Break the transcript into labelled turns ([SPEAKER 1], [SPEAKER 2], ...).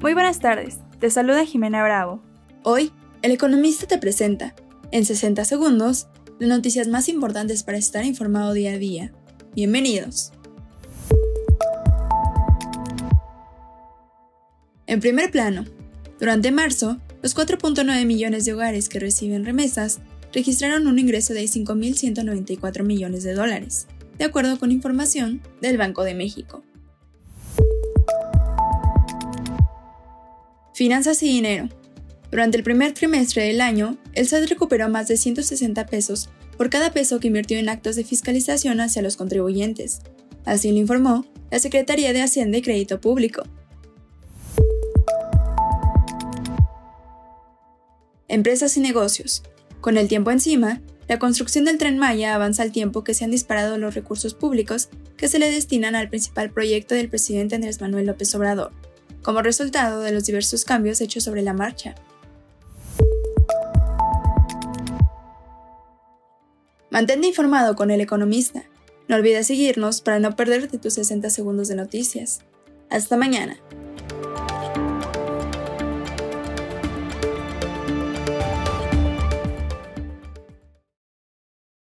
[SPEAKER 1] Muy buenas tardes, te saluda Jimena Bravo.
[SPEAKER 2] Hoy, El Economista te presenta, en 60 segundos, las noticias más importantes para estar informado día a día. Bienvenidos. En primer plano, durante marzo, los 4.9 millones de hogares que reciben remesas registraron un ingreso de 5.194 millones de dólares, de acuerdo con información del Banco de México. Finanzas y dinero. Durante el primer trimestre del año, el SAT recuperó más de 160 pesos por cada peso que invirtió en actos de fiscalización hacia los contribuyentes. Así lo informó la Secretaría de Hacienda y Crédito Público. Empresas y negocios. Con el tiempo encima, la construcción del tren Maya avanza al tiempo que se han disparado los recursos públicos que se le destinan al principal proyecto del presidente Andrés Manuel López Obrador, como resultado de los diversos cambios hechos sobre la marcha. Mantente informado con El Economista. No olvides seguirnos para no perderte tus 60 segundos de noticias. Hasta mañana.